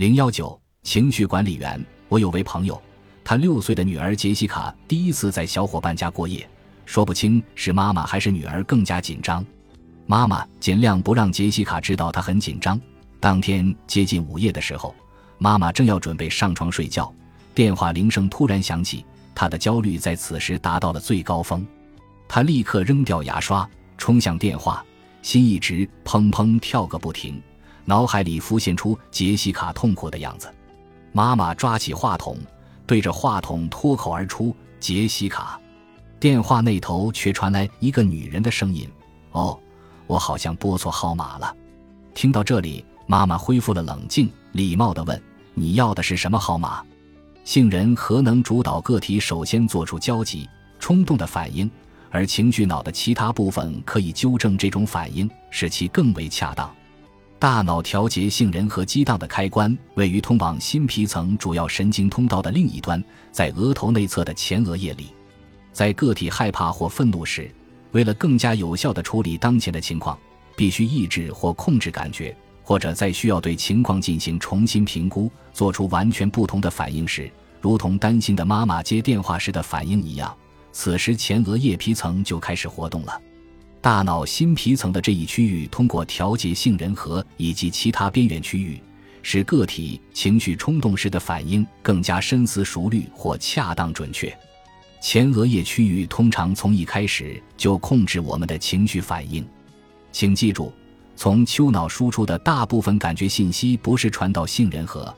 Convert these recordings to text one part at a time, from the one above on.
零幺九情绪管理员。我有位朋友，他六岁的女儿杰西卡第一次在小伙伴家过夜，说不清是妈妈还是女儿更加紧张。妈妈尽量不让杰西卡知道她很紧张。当天接近午夜的时候，妈妈正要准备上床睡觉，电话铃声突然响起，她的焦虑在此时达到了最高峰。她立刻扔掉牙刷，冲向电话，心一直砰砰跳个不停，脑海里浮现出杰西卡痛苦的样子。妈妈抓起话筒，对着话筒脱口而出：“杰西卡。”电话那头却传来一个女人的声音：“哦，我好像拨错号码了。”听到这里，妈妈恢复了冷静，礼貌地问：“你要的是什么号码？”杏仁核能主导个体首先做出焦急、冲动的反应，而情绪脑的其他部分可以纠正这种反应，使其更为恰当。大脑调节杏仁核激荡的开关位于通往新皮层主要神经通道的另一端，在额头内侧的前额叶里。在个体害怕或愤怒时，为了更加有效地处理当前的情况，必须抑制或控制感觉，或者在需要对情况进行重新评估、做出完全不同的反应时，如同担心的妈妈接电话时的反应一样，此时前额叶皮层就开始活动了。大脑新皮层的这一区域通过调节杏仁核以及其他边缘区域，使个体情绪冲动时的反应更加深思熟虑或恰当准确。前额叶区域通常从一开始就控制我们的情绪反应。请记住，从丘脑输出的大部分感觉信息不是传到杏仁核，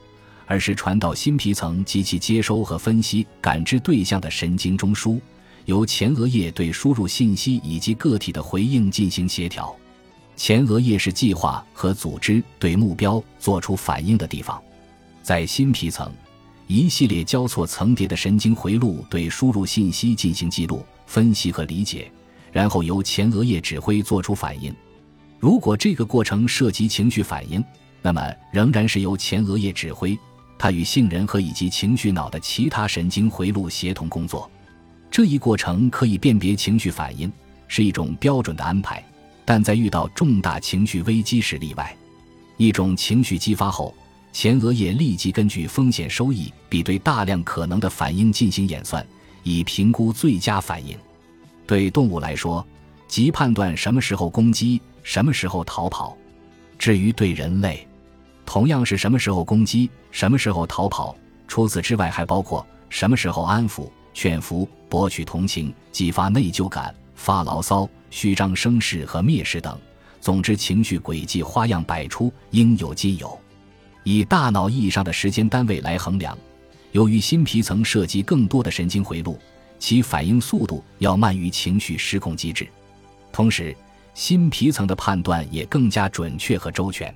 而是传到新皮层及其接收和分析感知对象的神经中枢。由前额叶对输入信息以及个体的回应进行协调。前额叶是计划和组织对目标做出反应的地方。在新皮层，一系列交错层叠的神经回路对输入信息进行记录、分析和理解，然后由前额叶指挥做出反应。如果这个过程涉及情绪反应，那么仍然是由前额叶指挥，它与杏仁核以及情绪脑的其他神经回路协同工作。这一过程可以辨别情绪反应，是一种标准的安排，但在遇到重大情绪危机时例外。一种情绪激发后，前额叶立即根据风险收益比对大量可能的反应进行演算，以评估最佳反应。对动物来说，即判断什么时候攻击，什么时候逃跑；至于对人类，同样是什么时候攻击，什么时候逃跑。除此之外，还包括什么时候安抚。劝服、博取同情、激发内疚感、发牢骚、虚张声势和蔑视等，总之情绪轨迹花样百出，应有尽有。以大脑意义上的时间单位来衡量，由于新皮层涉及更多的神经回路，其反应速度要慢于情绪失控机制。同时，新皮层的判断也更加准确和周全。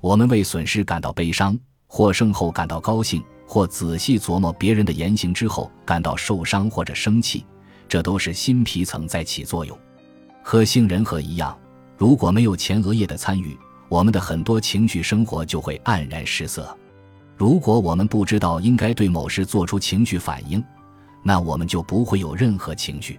我们为损失感到悲伤，获胜后感到高兴。或仔细琢磨别人的言行之后感到受伤或者生气，这都是新皮层在起作用。和杏仁核一样，如果没有前额叶的参与，我们的很多情绪生活就会黯然失色。如果我们不知道应该对某事做出情绪反应，那我们就不会有任何情绪。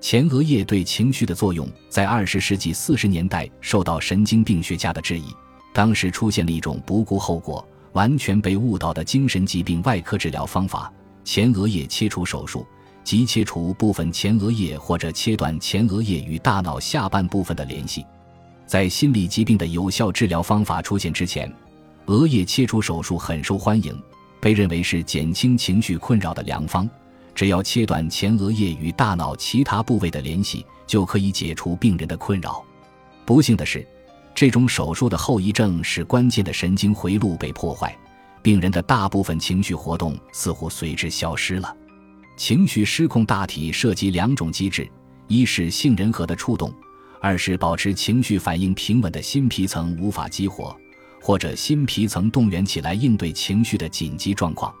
前额叶对情绪的作用，在二十世纪四十年代受到神经病学家的质疑，当时出现了一种不顾后果。完全被误导的精神疾病外科治疗方法——前额叶切除手术，即切除部分前额叶或者切断前额叶与大脑下半部分的联系。在心理疾病的有效治疗方法出现之前，额叶切除手术很受欢迎，被认为是减轻情绪困扰的良方。只要切断前额叶与大脑其他部位的联系，就可以解除病人的困扰。不幸的是。这种手术的后遗症是关键的神经回路被破坏，病人的大部分情绪活动似乎随之消失了。情绪失控大体涉及两种机制：一是杏仁核的触动，二是保持情绪反应平稳的新皮层无法激活，或者新皮层动员起来应对情绪的紧急状况。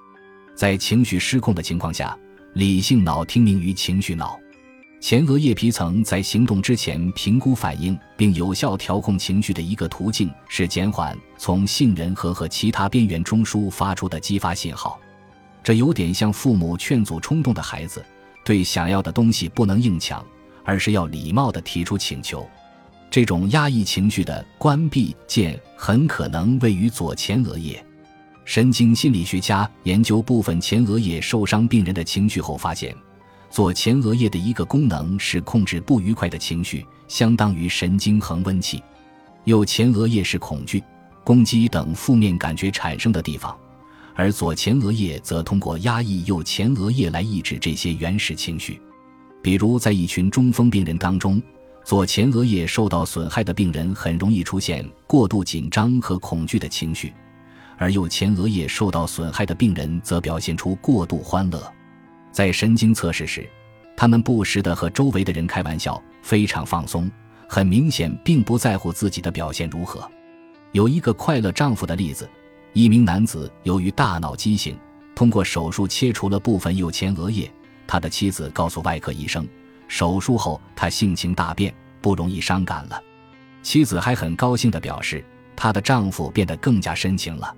在情绪失控的情况下，理性脑听命于情绪脑。前额叶皮层在行动之前评估反应并有效调控情绪的一个途径是减缓从杏仁核和其他边缘中枢发出的激发信号。这有点像父母劝阻冲动的孩子，对想要的东西不能硬抢，而是要礼貌地提出请求。这种压抑情绪的关闭键很可能位于左前额叶。神经心理学家研究部分前额叶受伤病人的情绪后发现，左前额叶的一个功能是控制不愉快的情绪，相当于神经恒温器；右前额叶是恐惧、攻击等负面感觉产生的地方，而左前额叶则通过压抑右前额叶来抑制这些原始情绪。比如，在一群中风病人当中，左前额叶受到损害的病人很容易出现过度紧张和恐惧的情绪。而右前额叶受到损害的病人则表现出过度欢乐。在神经测试时，他们不时地和周围的人开玩笑，非常放松，很明显并不在乎自己的表现如何。有一个快乐丈夫的例子：一名男子由于大脑畸形，通过手术切除了部分右前额叶。他的妻子告诉外科医生，手术后他性情大变，不容易伤感了。妻子还很高兴地表示，她的丈夫变得更加深情了。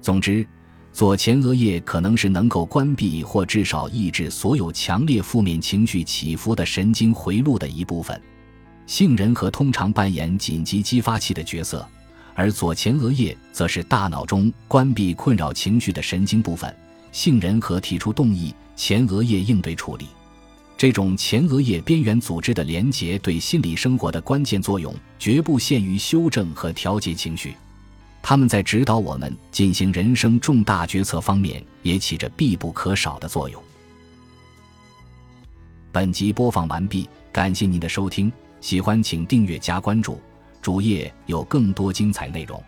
总之，左前额叶可能是能够关闭或至少抑制所有强烈负面情绪起伏的神经回路的一部分。杏仁核通常扮演紧急激发器的角色，而左前额叶则是大脑中关闭困扰情绪的神经部分。杏仁核提出动议，前额叶应对处理。这种前额叶边缘组织的连结对心理生活的关键作用，绝不限于修正和调节情绪。他们在指导我们进行人生重大决策方面也起着必不可少的作用。本集播放完毕，感谢您的收听，喜欢请订阅加关注，主页有更多精彩内容。